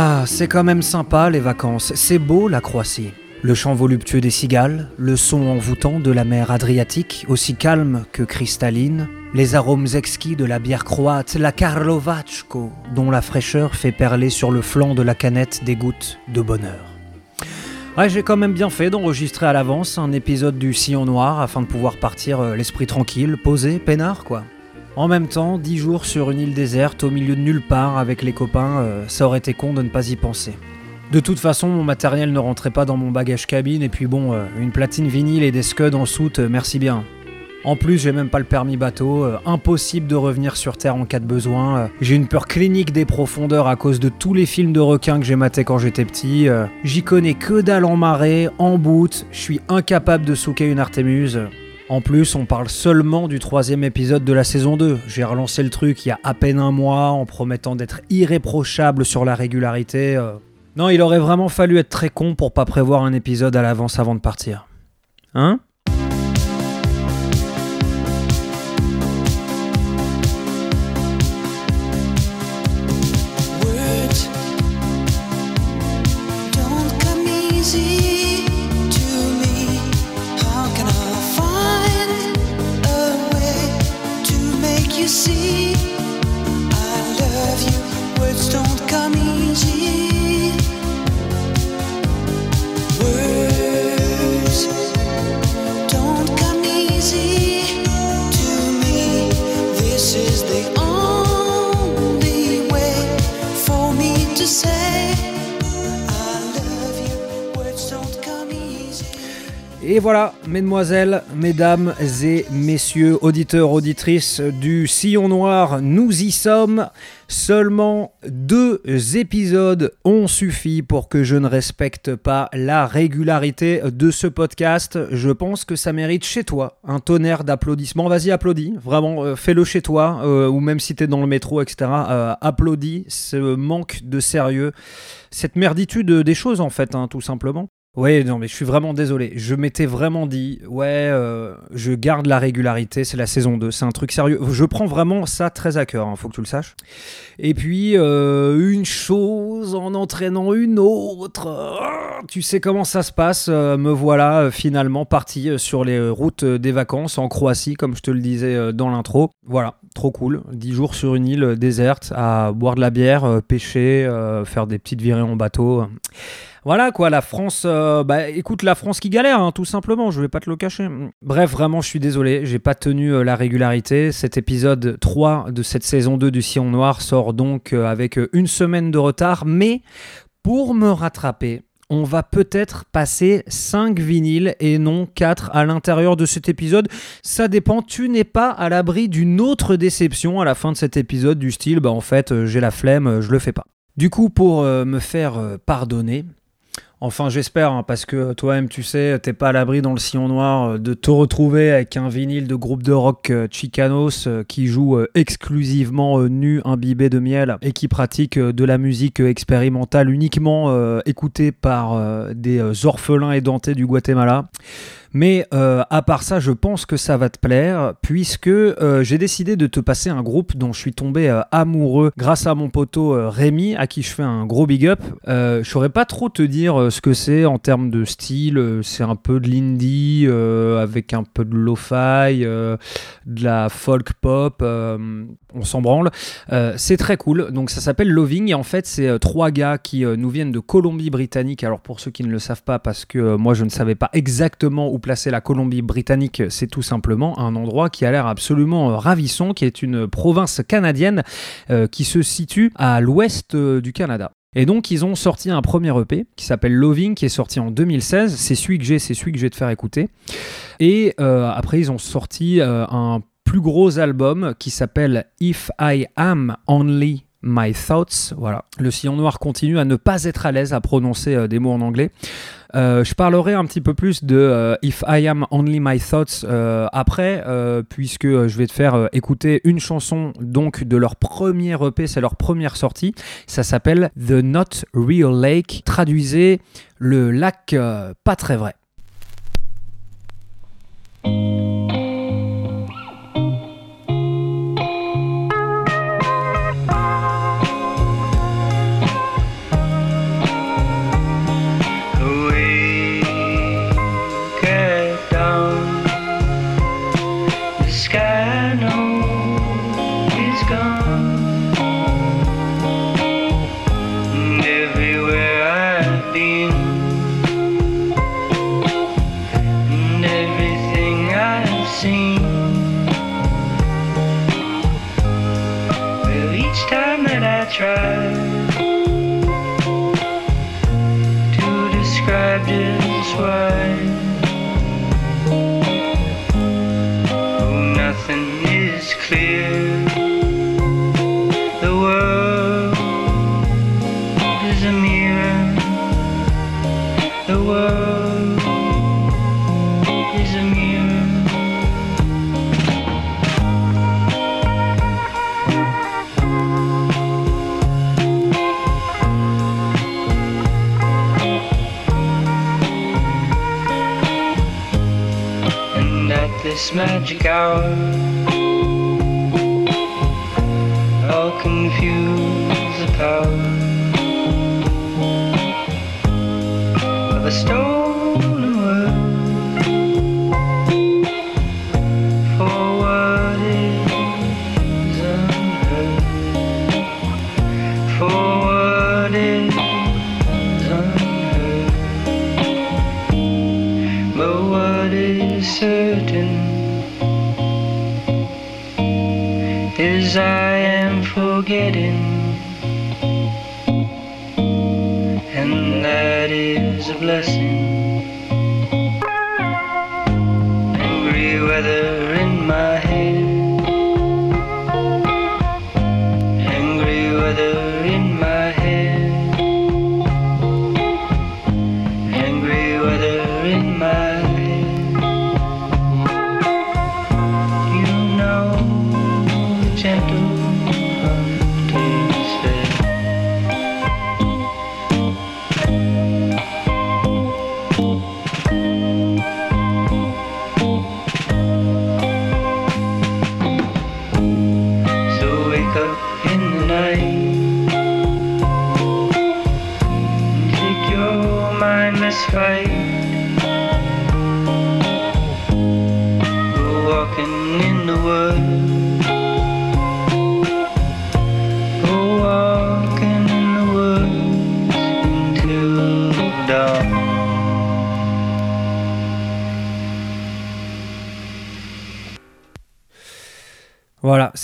Ah, c'est quand même sympa les vacances, c'est beau la Croatie. Le chant voluptueux des cigales, le son envoûtant de la mer Adriatique, aussi calme que cristalline, les arômes exquis de la bière croate, la Karlovachko, dont la fraîcheur fait perler sur le flanc de la canette des gouttes de bonheur. Ouais, j'ai quand même bien fait d'enregistrer à l'avance un épisode du Sillon Noir afin de pouvoir partir euh, l'esprit tranquille, posé, peinard quoi. En même temps, 10 jours sur une île déserte au milieu de nulle part avec les copains, euh, ça aurait été con de ne pas y penser. De toute façon, mon matériel ne rentrait pas dans mon bagage cabine et puis bon, euh, une platine vinyle et des scuds en soute, euh, merci bien. En plus, j'ai même pas le permis bateau, impossible de revenir sur Terre en cas de besoin. j'ai une peur clinique des profondeurs à cause de tous les films de requins que j'ai matés quand j'étais petit. J'y connais que dalle en marée, en bout, je suis incapable de souquer une Artémuse. En plus, on parle seulement du troisième épisode de la saison 2. J'ai relancé le truc il y a à peine un mois en promettant d'être irréprochable sur la régularité. euh. Non, il aurait vraiment fallu être très con pour pas prévoir un épisode à l'avance avant de partir. Hein? Et voilà, mesdemoiselles, mesdames et messieurs, auditeurs, auditrices du Sillon Noir, nous y sommes. Seulement deux épisodes ont suffi pour que je ne respecte pas la régularité de ce podcast. Je pense que ça mérite chez toi un tonnerre d'applaudissements. Vas-y, applaudis. Vraiment, euh, fais-le chez toi, euh, ou même si t'es dans le métro, etc. Euh, applaudis ce manque de sérieux, cette merditude des choses, en fait, hein, tout simplement. Oui, non, mais je suis vraiment désolé. Je m'étais vraiment dit, ouais, euh, je garde la régularité, c'est la saison 2, c'est un truc sérieux. Je prends vraiment ça très à cœur, il faut que tu le saches. Et puis, euh, une chose en entraînant une autre, ah, tu sais comment ça se passe, euh, me voilà finalement parti sur les routes des vacances en Croatie, comme je te le disais dans l'intro. Voilà, trop cool. 10 jours sur une île déserte à boire de la bière, pêcher, faire des petites virées en bateau. Voilà quoi, la France, euh, bah écoute, la France qui galère, hein, tout simplement, je vais pas te le cacher. Bref, vraiment, je suis désolé, j'ai pas tenu euh, la régularité. Cet épisode 3 de cette saison 2 du Sillon Noir sort donc euh, avec une semaine de retard, mais pour me rattraper, on va peut-être passer 5 vinyles et non 4 à l'intérieur de cet épisode. Ça dépend, tu n'es pas à l'abri d'une autre déception à la fin de cet épisode du style, bah en fait, j'ai la flemme, je le fais pas. Du coup, pour me faire pardonner, Enfin, j'espère, hein, parce que toi-même, tu sais, t'es pas à l'abri dans le sillon noir euh, de te retrouver avec un vinyle de groupe de rock euh, Chicanos euh, qui joue exclusivement nu, imbibé de miel et qui pratique de la musique expérimentale uniquement écoutée par des orphelins édentés du Guatemala. Mais euh, à part ça, je pense que ça va te plaire, puisque euh, j'ai décidé de te passer un groupe dont je suis tombé euh, amoureux grâce à mon poteau Rémi, à qui je fais un gros big up. Je saurais pas trop te dire ce que c'est en termes de style. C'est un peu de l'indie, avec un peu de lo-fi, de la folk pop. on s'en branle. C'est très cool. Donc ça s'appelle Loving et en fait c'est trois gars qui nous viennent de Colombie-Britannique. Alors pour ceux qui ne le savent pas, parce que moi je ne savais pas exactement où placer la Colombie-Britannique, c'est tout simplement un endroit qui a l'air absolument euh, ravissant, qui est une province canadienne euh, qui se situe à l'ouest euh, du Canada. Et donc ils ont sorti un premier EP qui s'appelle Loving, qui est sorti en 2016. C'est celui que j'ai, c'est celui que je vais te faire écouter. Et après ils ont sorti un plus gros album qui s'appelle If I Am Only My Thoughts. Voilà. Le sillon noir continue à ne pas être à l'aise à prononcer des mots en anglais. Euh, je parlerai un petit peu plus de euh, If I Am Only My Thoughts euh, après, puisque je vais te faire écouter une chanson donc de leur premier EP, c'est leur première sortie. Ça s'appelle The Not Real Lake. Traduisez le lac pas très vrai. This magic hour, I'll confuse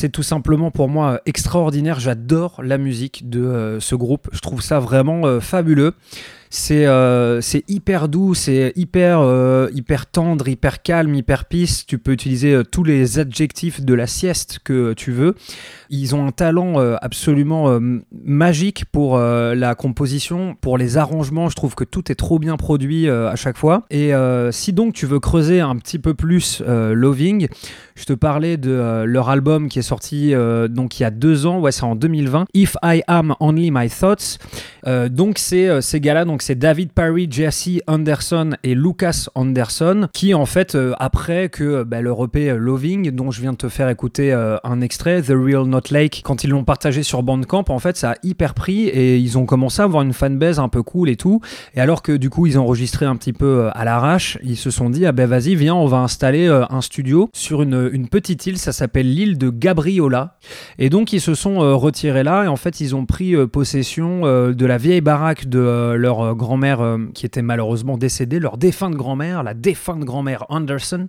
c'est tout simplement pour moi euh, extraordinaire. J'adore la musique de euh, ce groupe. Je trouve ça vraiment euh, fabuleux. C'est euh, c'est hyper doux, c'est hyper, euh, hyper tendre, hyper calme, hyper peace. Tu peux utiliser euh, tous les adjectifs de la sieste que tu veux. Ils ont un talent absolument magique pour la composition, pour les arrangements. Je trouve que tout est trop bien produit à chaque fois. Et si donc tu veux creuser un petit peu plus Loving, je te parlais de leur album qui est sorti donc il y a deux ans, ouais c'est en 2020, If I Am Only My Thoughts. Donc c'est ces gars-là, donc c'est David Parry, Jesse Anderson et Lucas Anderson qui en fait euh, après que euh, bah, leur euh, Loving, dont je viens de te faire écouter un extrait, The Real Not Lake, quand ils l'ont partagé sur Bandcamp, en fait ça a hyper pris et ils ont commencé à avoir une fanbase un peu cool et tout. Et alors que du coup ils enregistré un petit peu à l'arrache, ils se sont dit ah ben vas-y viens on va installer un studio sur une, une petite île, ça s'appelle l'île de Gabriola. Et donc ils se sont retirés là et en fait ils ont pris possession de la vieille baraque de leur grand-mère euh, qui était malheureusement décédée, leur défunte grand-mère, la défunte grand-mère Anderson.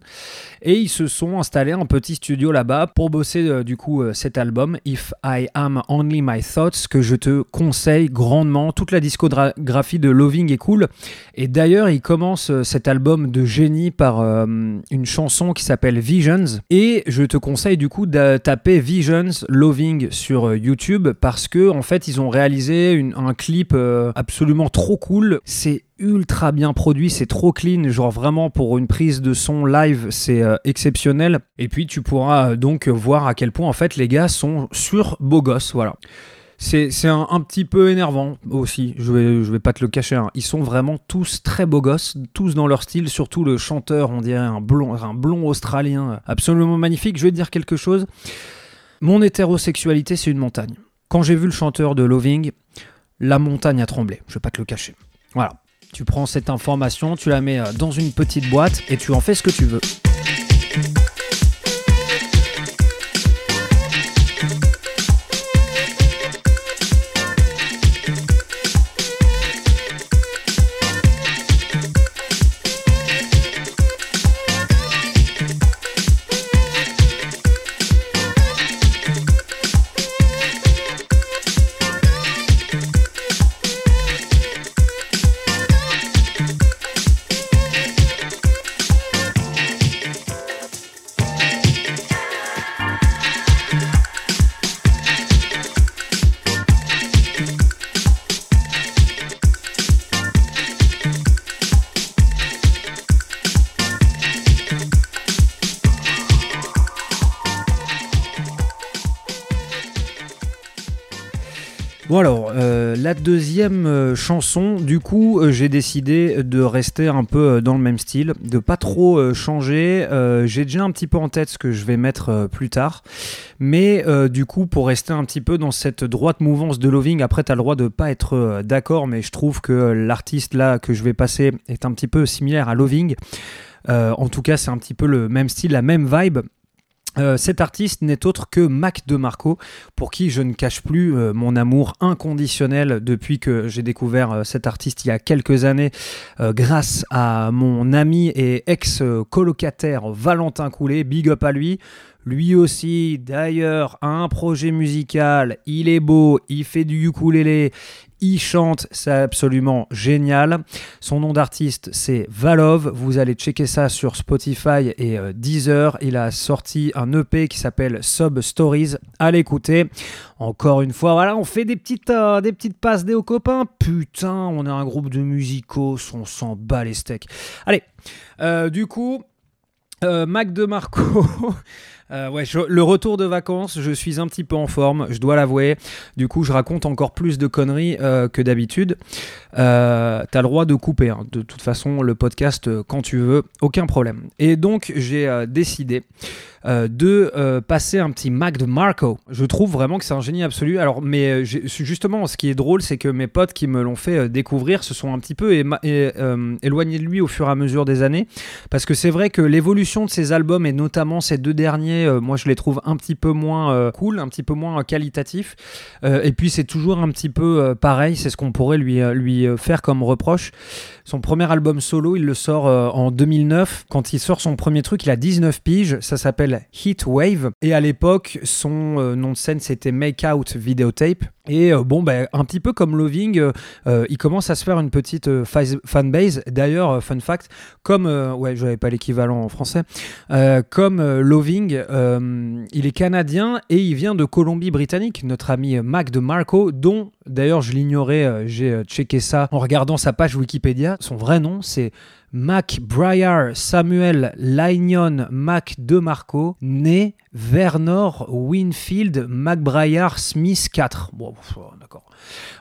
Et ils se sont installés un petit studio là-bas pour bosser euh, du coup euh, cet album, If I Am Only My Thoughts, que je te conseille grandement. Toute la discographie de Loving est cool. Et d'ailleurs, il commence euh, cet album de génie par une chanson qui s'appelle Visions. Et je te conseille du coup de taper Visions Loving sur YouTube parce que en fait, ils ont réalisé un clip absolument trop cool. C'est ultra bien produit, c'est trop clean, genre vraiment pour une prise de son live, c'est euh, exceptionnel. Et puis tu pourras euh, donc voir à quel point en fait les gars sont sur beau gosse, voilà. C'est c'est un, un petit peu énervant aussi, je vais, je vais pas te le cacher. hein. Ils sont vraiment tous très beaux gosses, tous dans leur style, surtout le chanteur, on dirait un blond, un blond australien absolument magnifique. Je vais te dire quelque chose. Mon hétérosexualité, c'est une montagne. Quand j'ai vu le chanteur de Loving, la montagne a tremblé, je vais pas te le cacher. Voilà. Tu prends cette information, tu la mets euh, dans une petite boîte et tu en fais ce que tu veux. Deuxième euh, chanson, du coup, euh, j'ai décidé de rester un peu euh, dans le même style, de pas trop changer. J'ai déjà un petit peu en tête ce que je vais mettre plus tard, mais du coup, pour rester un petit peu dans cette droite mouvance de Loving, après, tu as le droit de pas être d'accord, mais je trouve que l'artiste là que je vais passer est un petit peu similaire à Loving. En tout cas, c'est un petit peu le même style, la même vibe. Euh, cet artiste n'est autre que Mac DeMarco, pour qui je ne cache plus euh, mon amour inconditionnel depuis que j'ai découvert euh, cet artiste il y a quelques années, grâce à mon ami et ex-colocataire Valentin Coulet. Big up à lui. Lui aussi, d'ailleurs, a un projet musical. Il est beau, il fait du ukulélé, il chante, c'est absolument génial. Son nom d'artiste, c'est Valov. Vous allez checker ça sur Spotify et euh, Deezer. Il a sorti un EP qui s'appelle Sub Stories. À l'écouter. Encore une fois, voilà, on fait des petites, euh, des petites passes des aux copains. Putain, on est un groupe de musicos, on s'en bat les steaks. Allez, euh, du coup, Mac DeMarco. Euh, ouais, le retour de vacances, je suis un petit peu en forme, je dois l'avouer. Du coup, je raconte encore plus de conneries euh, que d'habitude. Euh, T'as le droit de couper, hein. de toute façon, le podcast quand tu veux, aucun problème. Et donc, j'ai décidé de passer un petit Mac de Marco. Je trouve vraiment que c'est un génie absolu. Alors, mais justement, ce qui est drôle, c'est que mes potes qui me l'ont fait découvrir se sont un petit peu éloignés de lui au fur et à mesure des années. Parce que c'est vrai que l'évolution de ses albums, et notamment ces deux derniers, euh, moi je les trouve un petit peu moins euh, cool, un petit peu moins euh, qualitatifs. Euh, et puis c'est toujours un petit peu pareil, c'est ce qu'on pourrait lui, lui faire comme reproche. Son premier album solo, il le sort en 2009. Quand il sort son premier truc, il a 19 piges. Ça s'appelle Heat Wave. Et à l'époque, son nom de scène, c'était Make Out Videotape. Et euh, bon, bah, un petit peu comme Loving, euh, euh, il commence à se faire une petite fanbase. D'ailleurs, fun fact, comme, ouais, je n'avais pas l'équivalent en français, comme Loving, il est canadien et il vient de Colombie-Britannique, notre ami Mac de Marco, dont d'ailleurs je l'ignorais, j'ai checké ça en regardant sa page Wikipédia. Son vrai nom, c'est Mac Briar Samuel Lignon Mac de Marco, né Vernor Winfield McBriar Smith 4. Bon, d'accord.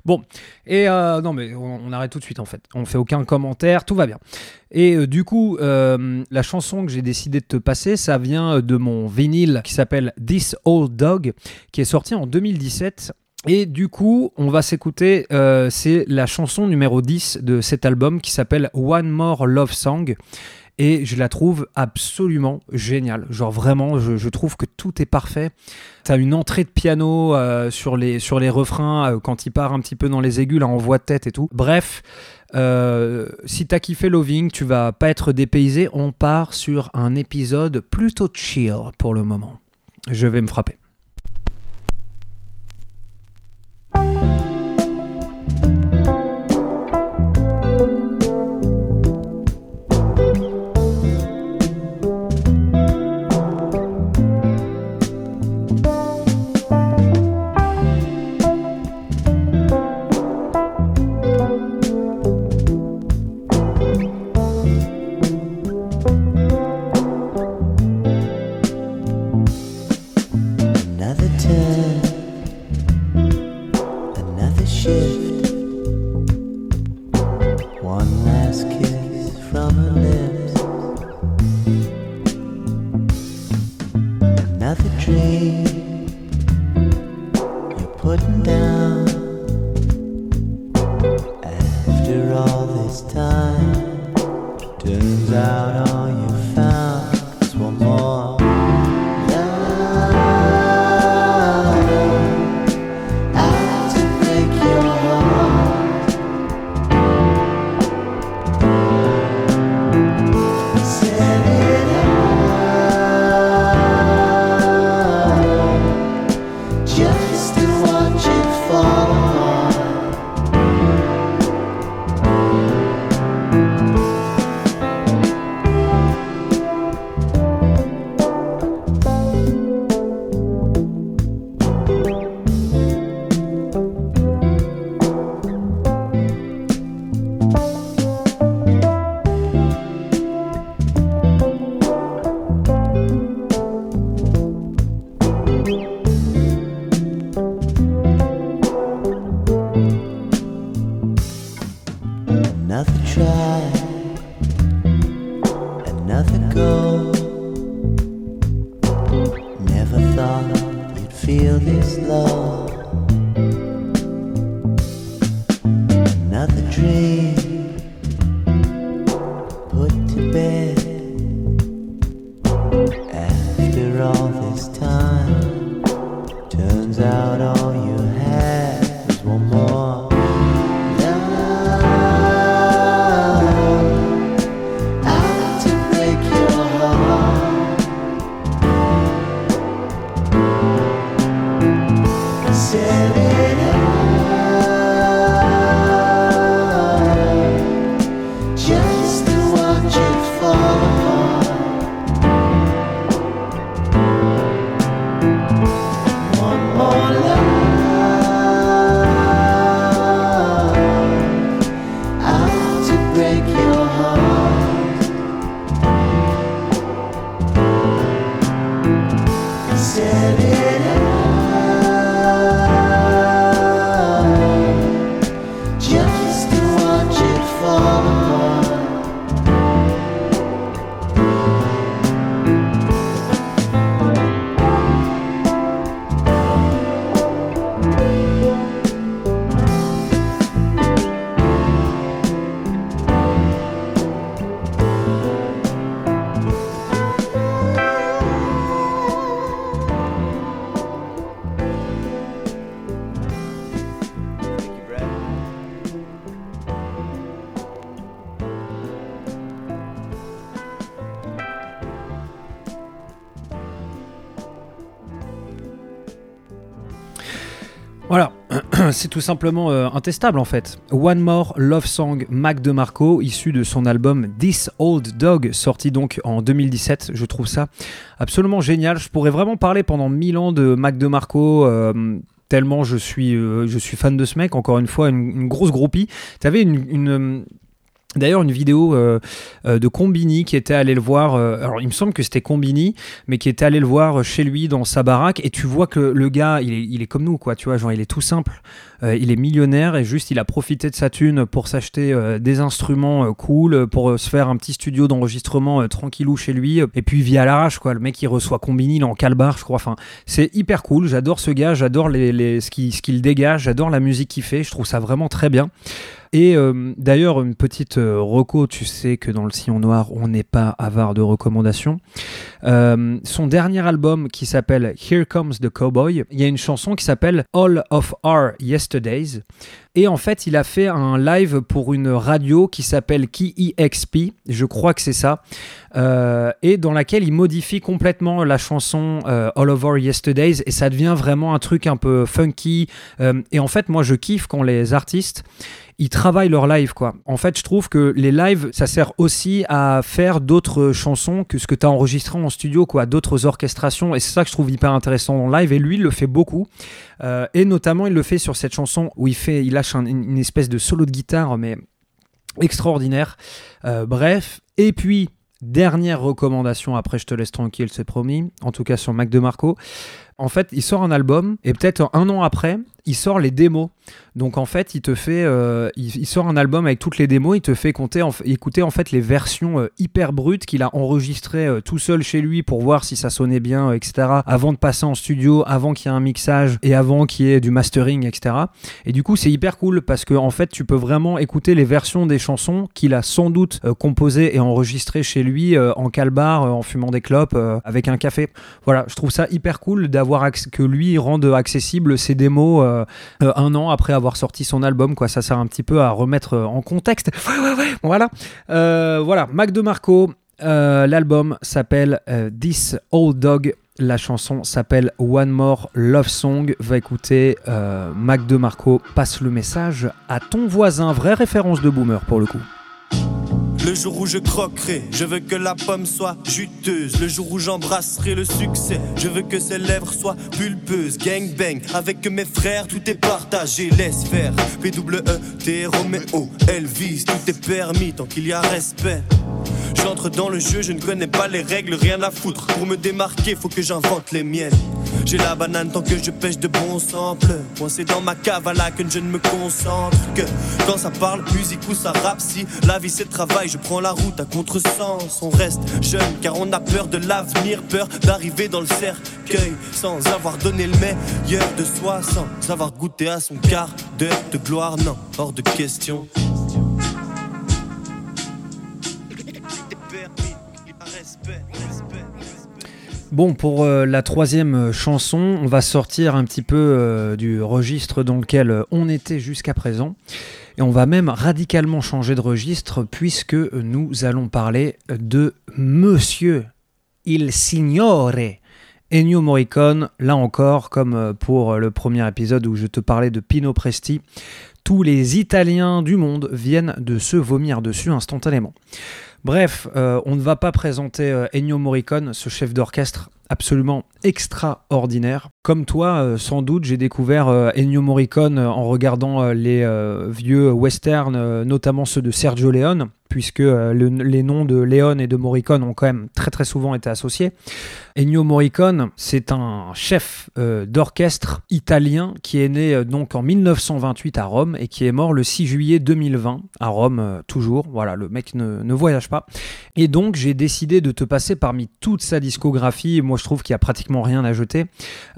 Bon, et euh, non, mais on, on arrête tout de suite en fait. On fait aucun commentaire, tout va bien. Et euh, du coup, euh, la chanson que j'ai décidé de te passer, ça vient de mon vinyle qui s'appelle This Old Dog, qui est sorti en 2017. Et du coup, on va s'écouter, euh, c'est la chanson numéro 10 de cet album qui s'appelle One More Love Song. et je la trouve absolument géniale. Genre vraiment, je, trouve que tout est parfait. T'as une entrée de piano euh, sur, les, sur les refrains euh, quand il part un petit peu dans les aigus, là en voix de tête et tout. Bref, si t'as kiffé Loving, tu vas pas être dépaysé. On part sur un épisode plutôt chill pour le moment. Je vais me frapper. C'est tout simplement euh, intestable en fait. One More Love Song Mac DeMarco, issu de son album This Old Dog, sorti donc en 2017. Je trouve ça absolument génial. Je pourrais vraiment parler pendant mille ans de Mac DeMarco. euh, Tellement je suis, euh, je suis fan de ce mec, encore une fois, une, grosse groupie. T'avais une, une, D'ailleurs, une vidéo euh, euh, de Combini qui était allé le voir. euh, alors, il me semble que c'était Combini, mais qui était allé le voir chez lui dans sa baraque. Et tu vois que le gars, il est, comme nous, quoi. Tu vois, genre, il est tout simple. Il est millionnaire et juste, il a profité de sa thune pour s'acheter des instruments cool, pour se faire un petit studio d'enregistrement tranquillou chez lui. Et puis, il vit à l'arrache, quoi. Le mec, il reçoit Combini, il est en calbar, je crois. Enfin, c'est hyper cool. J'adore ce gars, j'adore les, les- ce qu'il ce qu'il dégage, j'adore la musique qu'il fait. Je trouve ça vraiment très bien. Et euh, d'ailleurs, une petite euh, reco, tu sais que dans le sillon noir, on n'est pas avare de recommandations. Euh, son dernier album qui s'appelle Here Comes the Cowboy, il y a une chanson qui s'appelle All of Our Yesterdays. Et en fait, il a fait un live pour une radio qui s'appelle KEXP, je crois que c'est ça, euh, et dans laquelle il modifie complètement la chanson All of Our Yesterdays, et ça devient vraiment un truc un peu funky. Et en fait, moi, je kiffe quand les artistes ils travaillent leur live quoi. En fait, je trouve que les lives, ça sert aussi à faire d'autres chansons que ce que tu as enregistré en studio quoi, d'autres orchestrations et c'est ça que je trouve hyper intéressant le live et lui il le fait beaucoup. Euh, et notamment, il le fait sur cette chanson où il fait il lâche un- une espèce de solo de guitare mais extraordinaire. Euh, bref, et puis dernière recommandation après je te laisse tranquille, c'est promis, en tout cas sur Mac DeMarco. En fait, il sort un album et peut-être un an après, il sort les démos. Donc en fait, il te fait, euh, il, sort un album avec toutes les démos, il te fait écouter en fait les versions euh, hyper brutes qu'il a enregistrées euh, tout seul chez lui pour voir si ça sonnait bien, etc. Avant de passer en studio, avant qu'il y ait un mixage et avant qu'il y ait du mastering, etc. Et du coup, c'est hyper cool parce que en fait, tu peux vraiment écouter les versions des chansons qu'il a sans doute composées et enregistrées chez lui en calbar, en fumant des clopes, avec un café. Voilà, je trouve ça hyper cool d'avoir que lui rende accessible ses démos euh, euh, un an après avoir sorti son album. Quoi, ça sert un petit peu à remettre euh, en contexte. Voilà, voilà. Mac DeMarco. L'album s'appelle This Old Dog. La chanson s'appelle One More Love Song. Va écouter Mac DeMarco. Passe le message à ton voisin. Vraie référence de boomer pour le coup. Le jour où je croquerai, je veux que la pomme soit juteuse. Le jour où j'embrasserai le succès, je veux que ses lèvres soient pulpeuses. Gang bang, avec mes frères, tout est partagé. Laisse faire. P-W-E-T, Roméo, Elvis, tout est permis tant qu'il y a respect. J'entre dans le jeu, je ne connais pas les règles, rien à foutre. Pour me démarquer, faut que j'invente les miennes. J'ai la banane tant que je pêche de bons samples. Coincé dans ma cave à la que je ne me concentre que quand ça parle musique ou ça rappe. Si la vie c'est travail, je prends la route à contresens. On reste jeune car on a peur de l'avenir, peur d'arriver dans le cercueil sans avoir donné le meilleur de soi, sans avoir goûté à son quart d'heure de gloire. Non, hors de question. Bon, pour euh, la troisième euh, chanson, on va sortir un petit peu euh, du registre dans lequel on était jusqu'à présent. Et on va même radicalement changer de registre puisque nous allons parler de Monsieur Il Signore Ennio Morricone. Là encore, comme pour le premier épisode où je te parlais de Pino Presti, tous les Italiens du monde viennent de se vomir dessus instantanément. Bref, euh, on ne va pas présenter euh, Ennio Morricone, ce chef d'orchestre absolument extraordinaire. Comme toi, euh, sans doute, j'ai découvert euh, Ennio Morricone euh, en regardant les vieux westerns, notamment ceux de Sergio Leone, puisque le- les noms de Leone et de Morricone ont quand même très très souvent été associés. Ennio Morricone, c'est un chef d'orchestre italien qui est né donc en 1928 à Rome et qui est mort le 6 juillet 2020 à Rome, toujours. Voilà, le mec ne, ne voyage pas. Et donc, j'ai décidé de te passer parmi toute sa discographie. Moi, je trouve qu'il n'y a pratiquement rien à jeter.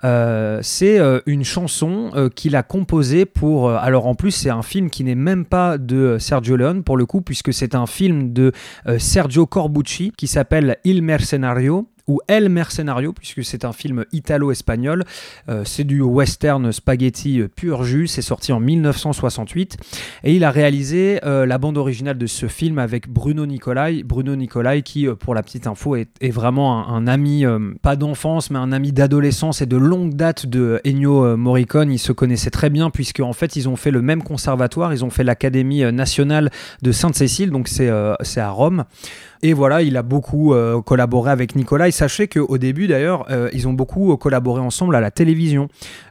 Euh, c'est euh, une chanson euh, qu'il a composée pour. alors, en plus, c'est un film qui n'est même pas de Sergio Leone, pour le coup, puisque c'est un film de Sergio Corbucci qui s'appelle Il Mercenario ou El Mercenario, puisque c'est un film italo-espagnol. Euh, c'est du western spaghetti euh, pur jus. C'est sorti en 1968. Et il a réalisé euh, la bande originale de ce film avec Bruno Nicolai. Bruno Nicolai, qui, pour la petite info, est, vraiment un, ami, pas d'enfance, mais un ami d'adolescence et de longue date de Ennio Morricone. Ils se connaissaient très bien, puisque en fait, ils ont fait le même conservatoire. Ils ont fait l'Académie nationale de Sainte-Cécile, donc c'est à Rome. Et voilà, il a beaucoup euh, collaboré avec Nicolas. Et sachez qu'au début, d'ailleurs, euh, ils ont beaucoup euh, collaboré ensemble à la télévision.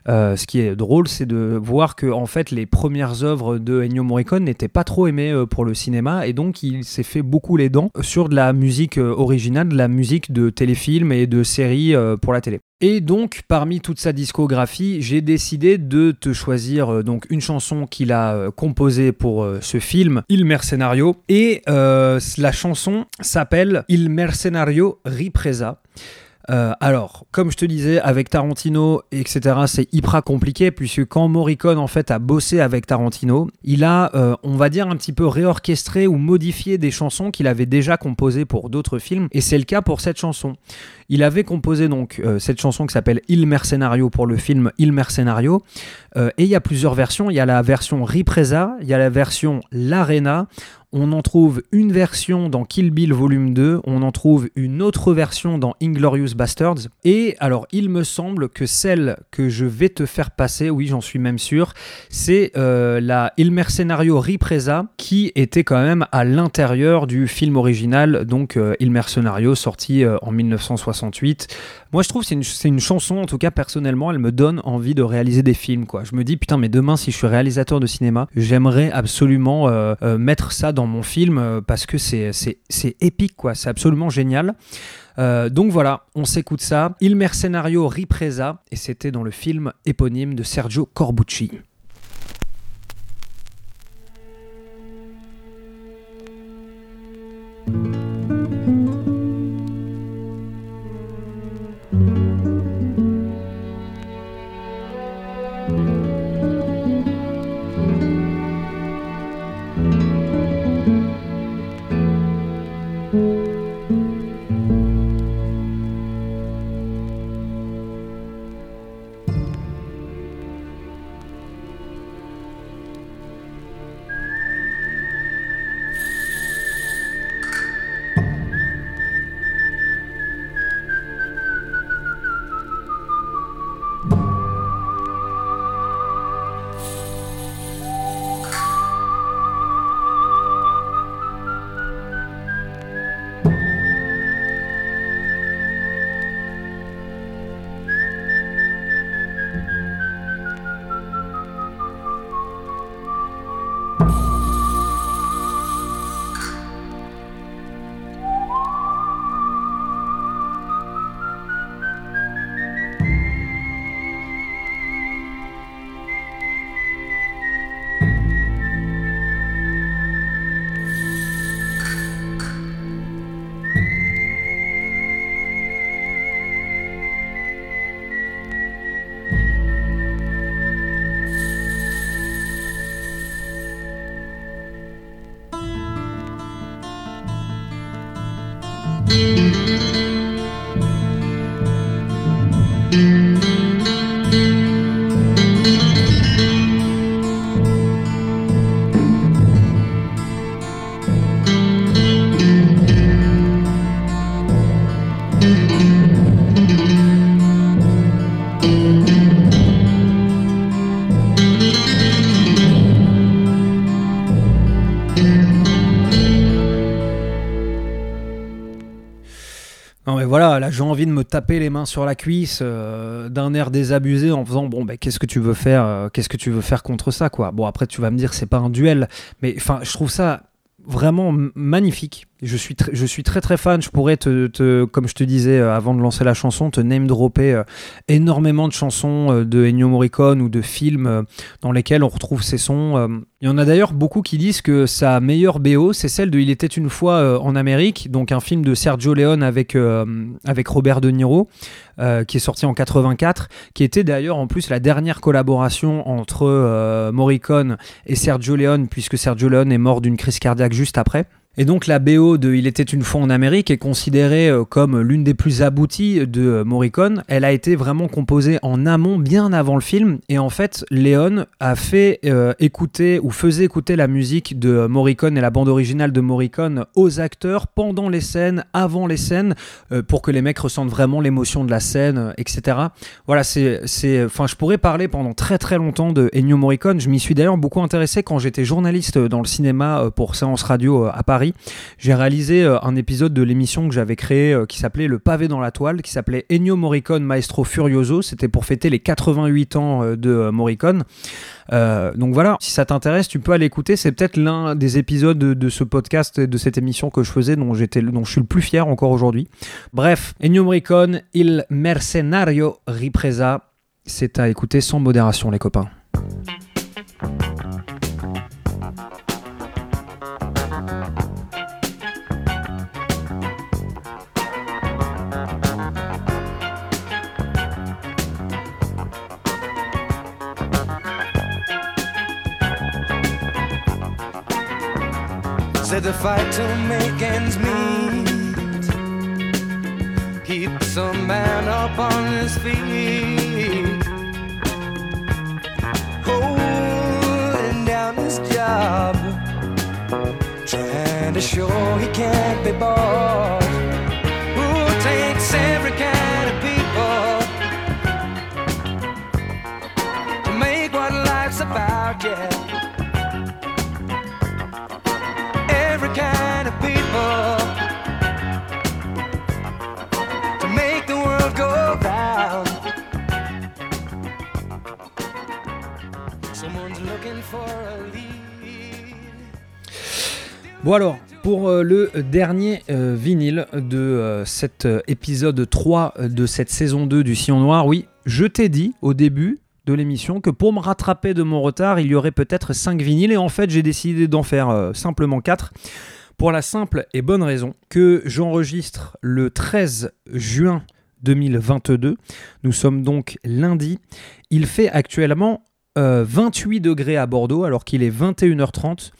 Euh, ce qui est drôle, c'est de voir que en fait, les premières œuvres de Ennio Morricone n'étaient pas trop aimées euh, pour le cinéma. Et donc, il s'est fait beaucoup les dents sur de la musique euh, originale, de la musique de téléfilms et de séries pour la télé. Et donc, parmi toute sa discographie, j'ai décidé de te choisir donc une chanson qu'il a composée pour ce film, Il Mercenario. Et la chanson s'appelle Il Mercenario Ripresa. Euh, alors, comme je te disais, avec Tarantino, etc., c'est hyper compliqué, puisque quand Morricone, en fait, a bossé avec Tarantino, il a, euh, on va dire, un petit peu réorchestré ou modifié des chansons qu'il avait déjà composées pour d'autres films, et c'est le cas pour cette chanson. Il avait composé donc euh, cette chanson qui s'appelle Il Mercenario pour le film Il Mercenario, et il y a plusieurs versions. Il y a la version Ripresa, il y a la version L'Arena. On en trouve une version dans Kill Bill Volume 2, on en trouve une autre version dans Inglorious Bastards. Et alors, il me semble que celle que je vais te faire passer, oui, j'en suis même sûr, c'est euh, la Il Mercenario Ripresa qui était quand même à l'intérieur du film original, donc euh, Il Mercenario sorti euh, en 1968. Moi, je trouve que c'est une, une chanson, en tout cas personnellement, elle me donne envie de réaliser des films. Quoi. Je me dis, putain, mais demain, si je suis réalisateur de cinéma, j'aimerais absolument mettre ça dans mon film euh, parce que c'est, épique, quoi. C'est absolument génial. Euh, donc voilà, on s'écoute ça. Il Mercenario Ripresa, et c'était dans le film éponyme de Sergio Corbucci. Non envie de me taper les mains sur la cuisse euh, d'un air désabusé en faisant bon ben qu'est-ce que tu veux faire euh, qu'est-ce que tu veux faire contre ça quoi. Bon après tu vas me dire c'est pas un duel mais enfin je trouve ça vraiment magnifique. Je suis, je suis très très fan. Je pourrais te, comme je te disais euh, avant de lancer la chanson, te name dropper euh, énormément de chansons euh, de Ennio Morricone ou de films dans lesquels on retrouve ces sons. Il y en a d'ailleurs beaucoup qui disent que sa meilleure BO, c'est celle de Il était une fois en Amérique, donc un film de Sergio Leone avec, avec Robert De Niro, qui est sorti en 84, qui était d'ailleurs en plus la dernière collaboration entre euh, Morricone et Sergio Leone, puisque Sergio Leone est mort d'une crise cardiaque juste après. Et donc la BO de Il était une fois en Amérique est considérée euh, comme l'une des plus abouties de euh, Morricone. Elle a été vraiment composée en amont, bien avant le film. Et en fait, Léon a fait euh, écouter ou faisait écouter la musique de Morricone et la bande originale de Morricone aux acteurs pendant les scènes, avant les scènes, pour que les mecs ressentent vraiment l'émotion de la scène, etc. Voilà, c'est, enfin, je pourrais parler pendant très très longtemps de Ennio Morricone. Je m'y suis d'ailleurs beaucoup intéressé quand j'étais journaliste dans le cinéma pour Séance Radio à Paris. J'ai réalisé euh, un épisode de l'émission que j'avais créé euh, qui s'appelait Le pavé dans la toile, qui s'appelait Ennio Morricone Maestro Furioso. C'était pour fêter les 88 ans euh, de Morricone. Donc voilà, si ça t'intéresse, tu peux aller écouter. C'est peut-être l'un des épisodes de, de ce podcast, de cette émission que je faisais, dont, j'étais, dont je suis le plus fier encore aujourd'hui. Bref, Ennio Morricone, Il Mercenario Ripresa. C'est à écouter sans modération, les copains. Said the fight to make ends meet keeps a man up on his feet. Holding down his job, trying to show he can't be bought. Bon alors, pour euh, le dernier euh, vinyle de euh, cet épisode 3 de cette saison 2 du Sillon Noir, oui, je t'ai dit au début de l'émission que pour me rattraper de mon retard, il y aurait peut-être 5 vinyles et en fait j'ai décidé d'en faire simplement 4 pour la simple et bonne raison que j'enregistre le 13 juin 2022. Nous sommes donc lundi. Il fait actuellement euh, 28 degrés à Bordeaux alors qu'il est 21h30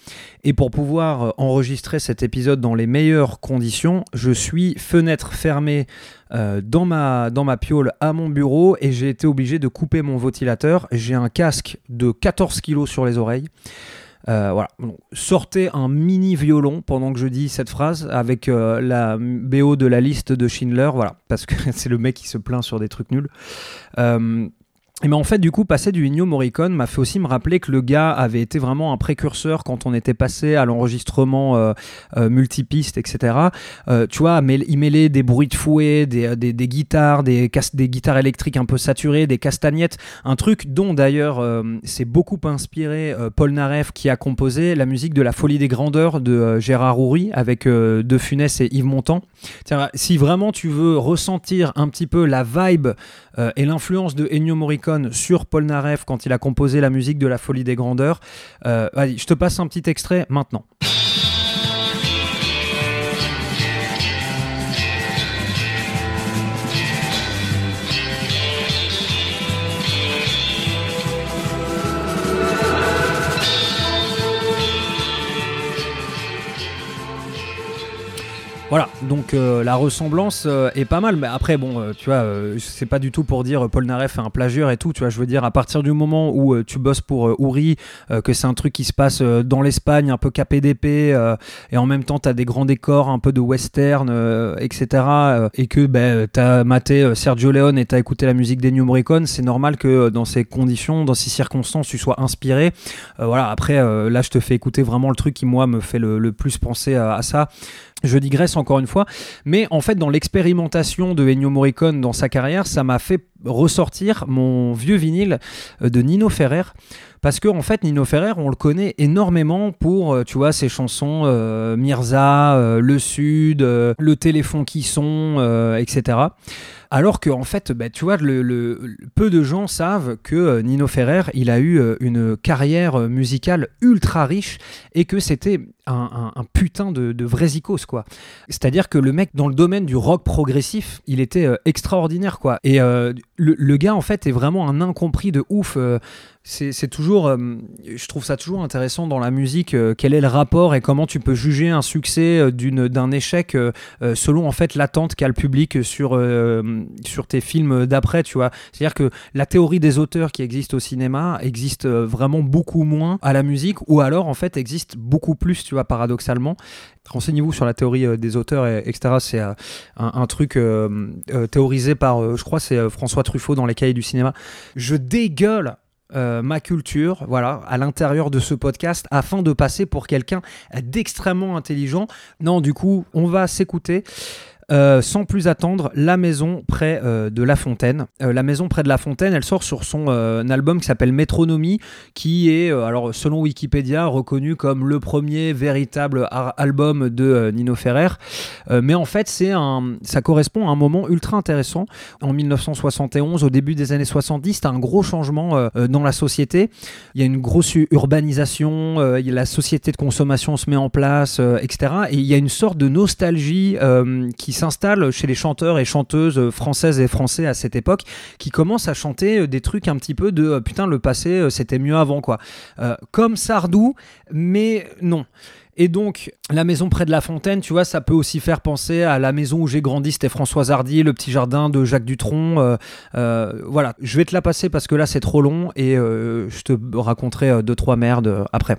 et pour pouvoir euh, enregistrer cet épisode dans les meilleures conditions, je suis fenêtre fermée euh, dans, ma, dans ma piole à mon bureau et j'ai été obligé de couper mon ventilateur. J'ai un casque de 14 kg sur les oreilles. Euh, voilà. Sortez un mini violon pendant que je dis cette phrase avec euh, la BO de la liste de Schindler, voilà, parce que c'est le mec qui se plaint sur des trucs nuls. Euh, et mais en fait, du coup, passer du Ennio Morricone m'a fait aussi me rappeler que le gars avait été vraiment un précurseur quand on était passé à l'enregistrement euh, euh, multipiste, etc. Euh, tu vois, il mêlait des bruits de fouet, des, des- des guitares, des, des guitares électriques un peu saturées, des castagnettes, un truc dont d'ailleurs euh, c'est beaucoup inspiré euh, Paul Naref qui a composé la musique de La Folie des Grandeurs de euh, Gérard Houry avec euh, De Funès et Yves Montand. Si vraiment tu veux ressentir un petit peu la vibe euh, et l'influence de Ennio Morricone sur Paul Naref quand il a composé la musique de La Folie des Grandeurs, euh, allez, je te passe un petit extrait maintenant. Voilà, donc euh, la ressemblance euh, est pas mal, mais après, bon, euh, tu vois, euh, c'est pas du tout pour dire euh, Paul Naref est un plagieur et tout, tu vois, je veux dire, à partir du moment où euh, tu bosses pour euh, que c'est un truc qui se passe dans l'Espagne, un peu KPDP, et en même temps, t'as des grands décors, un peu de western, etc., et que ben, t'as maté Sergio Leone et t'as écouté la musique d'Ennio Morricone, c'est normal que dans ces conditions, dans ces circonstances, tu sois inspiré. Voilà, après, là, je te fais écouter vraiment le truc qui, moi, me fait le, le plus penser à, à ça. Je digresse encore une fois, mais en fait, dans l'expérimentation de Ennio Morricone dans sa carrière, ça m'a fait ressortir mon vieux vinyle euh, de Nino Ferrer. Parce que en fait, Nino Ferrer, on le connaît énormément pour, euh, tu vois, ses chansons euh, Mirza, Le Sud, Le Téléphone qui sont, etc. Alors que en fait, bah, tu vois, le, peu de gens savent que Nino Ferrer, il a eu une carrière musicale ultra riche et que c'était un, putain de, de vrai zikos, quoi. C'est-à-dire que le mec, dans le domaine du rock progressif, il était extraordinaire, quoi. Le, gars, en fait, est vraiment un incompris de ouf. euh, c'est toujours, euh, je trouve ça toujours intéressant dans la musique, euh, quel est le rapport et comment tu peux juger un succès euh, d'un échec selon en fait l'attente qu'a le public sur, sur tes films d'après, tu vois. C'est-à-dire que la théorie des auteurs qui existe au cinéma existe vraiment beaucoup moins à la musique ou alors en fait existe beaucoup plus, tu vois, paradoxalement. Renseignez-vous sur la théorie des auteurs, et, etc. C'est un, un truc théorisé par, je crois, c'est François Truffaut dans les cahiers du cinéma. Je dégueule euh, ma culture, voilà, à l'intérieur de ce podcast, afin de passer pour quelqu'un d'extrêmement intelligent. Non, du coup, on va s'écouter. Euh, sans plus attendre, La Maison près euh, de La Fontaine. Euh, la Maison près de La Fontaine, elle sort sur son album qui s'appelle Métronomie, qui est, alors selon Wikipédia, reconnu comme le premier véritable album de Nino Ferrer. Mais en fait, c'est un, ça correspond à un moment ultra intéressant. En 1971, au début des années 70, t'as un gros changement dans la société. Il y a une grosse urbanisation, la société de consommation se met en place, etc. Et il y a une sorte de nostalgie qui s'installe chez les chanteurs et chanteuses françaises et français à cette époque, qui commencent à chanter euh, des trucs un petit peu de euh, putain le passé euh, c'était mieux avant quoi. Comme Sardou, mais non. Et donc, la maison près de la fontaine, tu vois, ça peut aussi faire penser à la maison où j'ai grandi, c'était Françoise Hardy, le petit jardin de Jacques Dutronc. voilà, je vais te la passer parce que là, c'est trop long et je te raconterai deux, trois merdes après.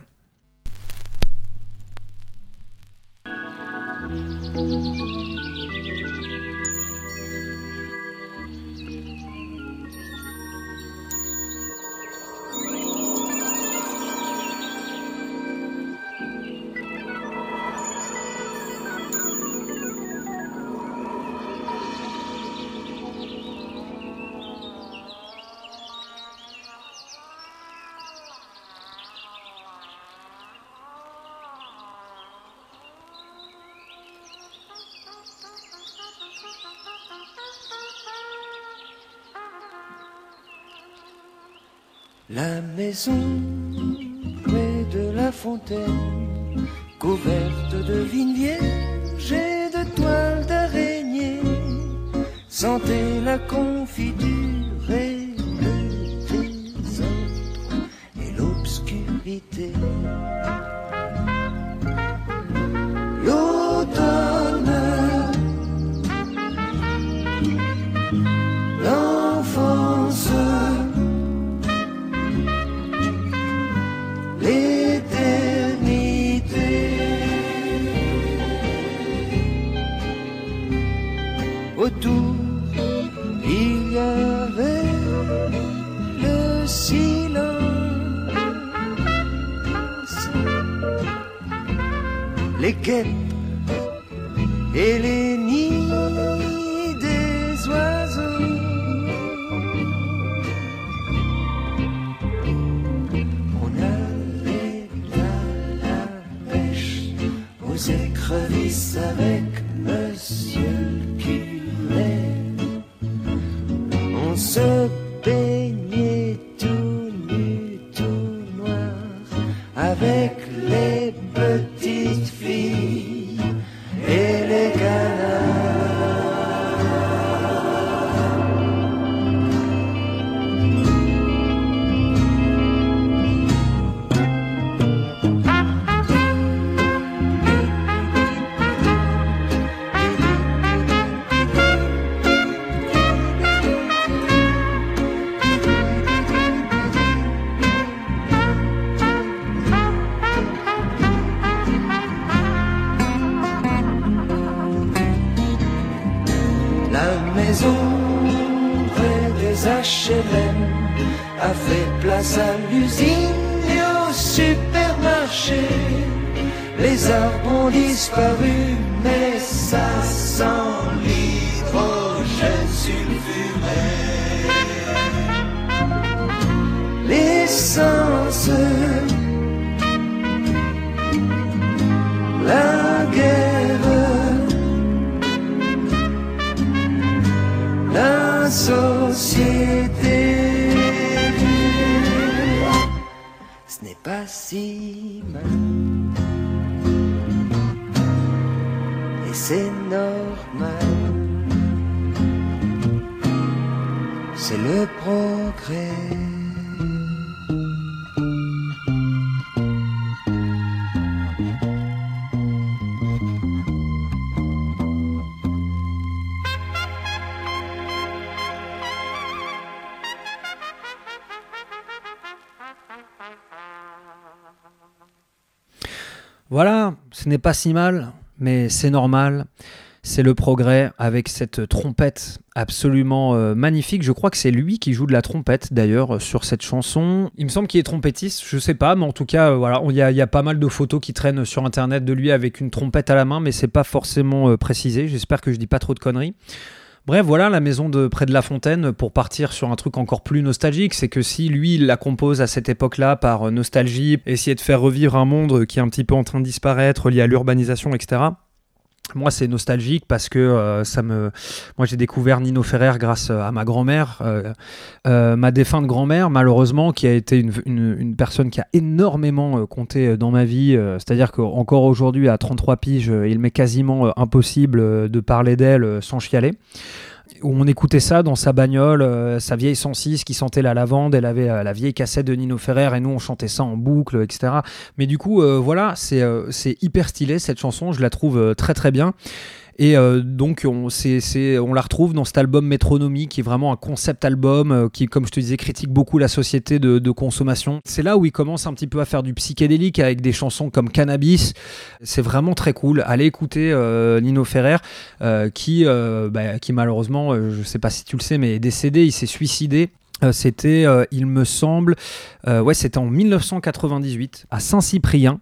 La maison près de la fontaine, couverte de vignes vierges et de toiles d'araignée, sentait la confiture et le désordre et l'obscurité. Et les nids des oiseaux. On allait à la pêche aux écrevisses Et c'est normal. C'est le progrès. Ce n'est pas si mal, mais c'est normal. C'est le progrès avec cette trompette absolument euh, magnifique. Je crois que c'est lui qui joue de la trompette d'ailleurs sur cette chanson. Il me semble qu'il est trompettiste, je sais pas, mais en tout cas, euh, voilà, il y, a- pas mal de photos qui traînent sur internet de lui avec une trompette à la main, mais c'est pas forcément euh, précisé. J'espère que je dis pas trop de conneries. Bref, voilà la maison de près de la fontaine pour partir sur un truc encore plus nostalgique. C'est que si lui, il la compose à cette époque-là par euh, nostalgie, essayer de faire revivre un monde qui est un petit peu en train de disparaître, lié à l'urbanisation, etc. Moi, c'est nostalgique parce que euh, ça me. Moi, j'ai découvert Nino Ferrer grâce à ma grand-mère, euh, euh, ma défunte grand-mère, malheureusement, qui a été une, personne qui a énormément euh, compté dans ma vie. euh, C'est-à-dire qu'encore aujourd'hui, à 33 piges, euh, il m'est quasiment euh, impossible euh, de parler d'elle euh, sans chialer. Où on écoutait ça dans sa bagnole, euh, sa vieille 106 qui sentait la lavande, elle avait euh, la vieille cassette de Nino Ferrer et nous on chantait ça en boucle, etc. Mais du coup, euh, voilà, c'est hyper stylé cette chanson, je la trouve très très bien. Et euh, donc on, la retrouve dans cet album Métronomie qui est vraiment un concept album euh, qui, comme je te disais, critique beaucoup la société de, consommation. C'est là où il commence un petit peu à faire du psychédélique avec des chansons comme Cannabis. C'est vraiment très cool. Allez écouter euh, Nino Ferrer qui, bah, qui malheureusement, je sais pas si tu le sais, mais est décédé, il s'est suicidé. C'était, il me semble, ouais, c'était en 1998 à Saint-Cyprien.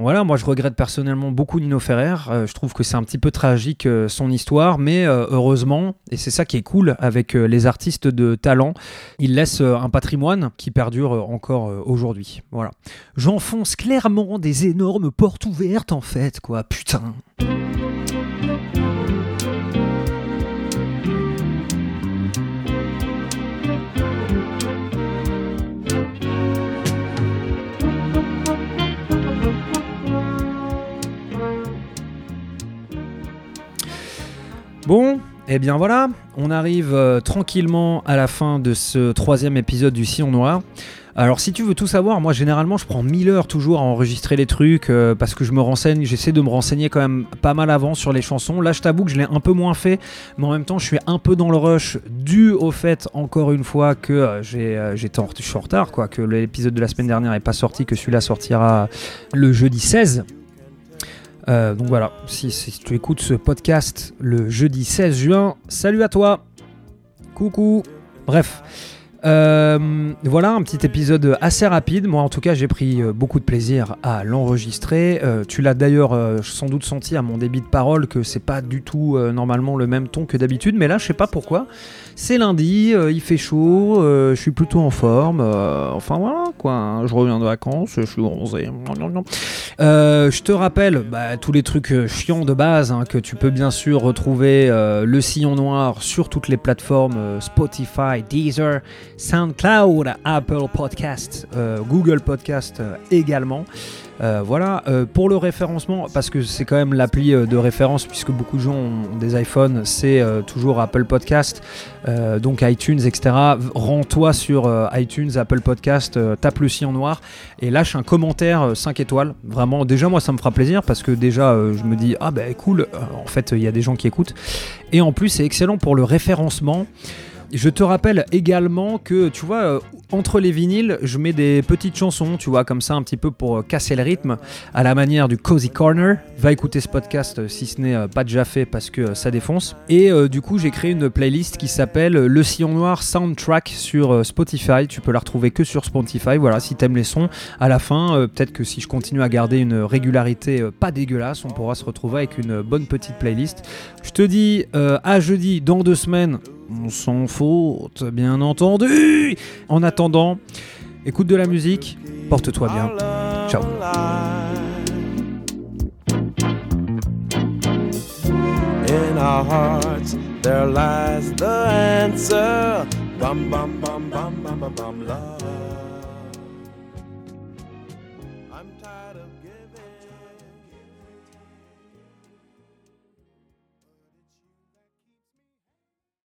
Voilà, moi je regrette personnellement beaucoup Nino Ferrer. Euh, je trouve que c'est un petit peu tragique euh, son histoire, mais euh, heureusement, et c'est ça qui est cool avec les artistes de talent, ils laissent un patrimoine qui perdure encore aujourd'hui. Voilà. J'enfonce clairement des énormes portes ouvertes en fait, quoi. Putain. Et bien voilà, on arrive euh, tranquillement à la fin de ce troisième épisode du Sillon Noir. Alors si tu veux tout savoir, moi généralement je prends 1000 heures toujours à enregistrer les trucs euh, parce que je me renseigne, j'essaie de me renseigner quand même pas mal avant sur les chansons. Là je t'avoue que je l'ai un peu moins fait, mais en même temps je suis un peu dans le rush dû au fait encore une fois que euh, j'ai, euh, en, je en retard, quoi, que l'épisode de la semaine dernière n'est pas sorti, que celui-là sortira le jeudi 16. Euh, donc voilà, si, tu écoutes ce podcast le jeudi 16 juin, salut à toi Coucou Bref, euh, voilà un petit épisode assez rapide. Moi en tout cas j'ai pris euh, beaucoup de plaisir à l'enregistrer. Tu l'as d'ailleurs sans doute senti à mon débit de parole que c'est pas du tout normalement le même ton que d'habitude. Mais là je sais pas pourquoi. C'est lundi, euh, il fait chaud, euh, je suis plutôt en forme. euh, enfin voilà quoi, hein, je reviens de vacances, je suis bronzé. Je te rappelle bah, tous les trucs chiants de base hein, que tu peux bien sûr retrouver le sillon noir sur toutes les plateformes Spotify, Deezer, SoundCloud, Apple Podcast, Google Podcast également. Euh, voilà, Euh, pour le référencement, parce que c'est quand même l'appli euh, de référence, puisque beaucoup de gens ont des iPhones, c'est toujours Apple Podcast, donc iTunes, etc. Rends-toi sur iTunes, Apple Podcast, tape le sillon noir et lâche un commentaire euh, 5 étoiles. Vraiment, déjà, moi, ça me fera plaisir parce que déjà, je me dis, ah ben cool, euh, en fait, il y a des gens qui écoutent. Et en plus, c'est excellent pour le référencement. Je te rappelle également que, tu vois, euh, entre les vinyles, je mets des petites chansons, tu vois, comme ça, un petit peu pour euh, casser le rythme, à la manière du Cozy Corner. Va écouter ce podcast euh, si ce n'est pas déjà fait parce que ça défonce. Et du coup, j'ai créé une playlist qui s'appelle Le Sillon Noir Soundtrack sur Spotify. Tu peux la retrouver que sur Spotify. Voilà, si t'aimes les sons, à la fin, peut-être que si je continue à garder une régularité pas dégueulasse, on pourra se retrouver avec une bonne petite playlist. Je te dis à jeudi dans deux semaines. On s'en faute, bien entendu. En attendant, écoute de la musique, porte-toi bien. Ciao. In our hearts, there lies the answer. Bum, bum, bum, bum, bum, bum, bum, love.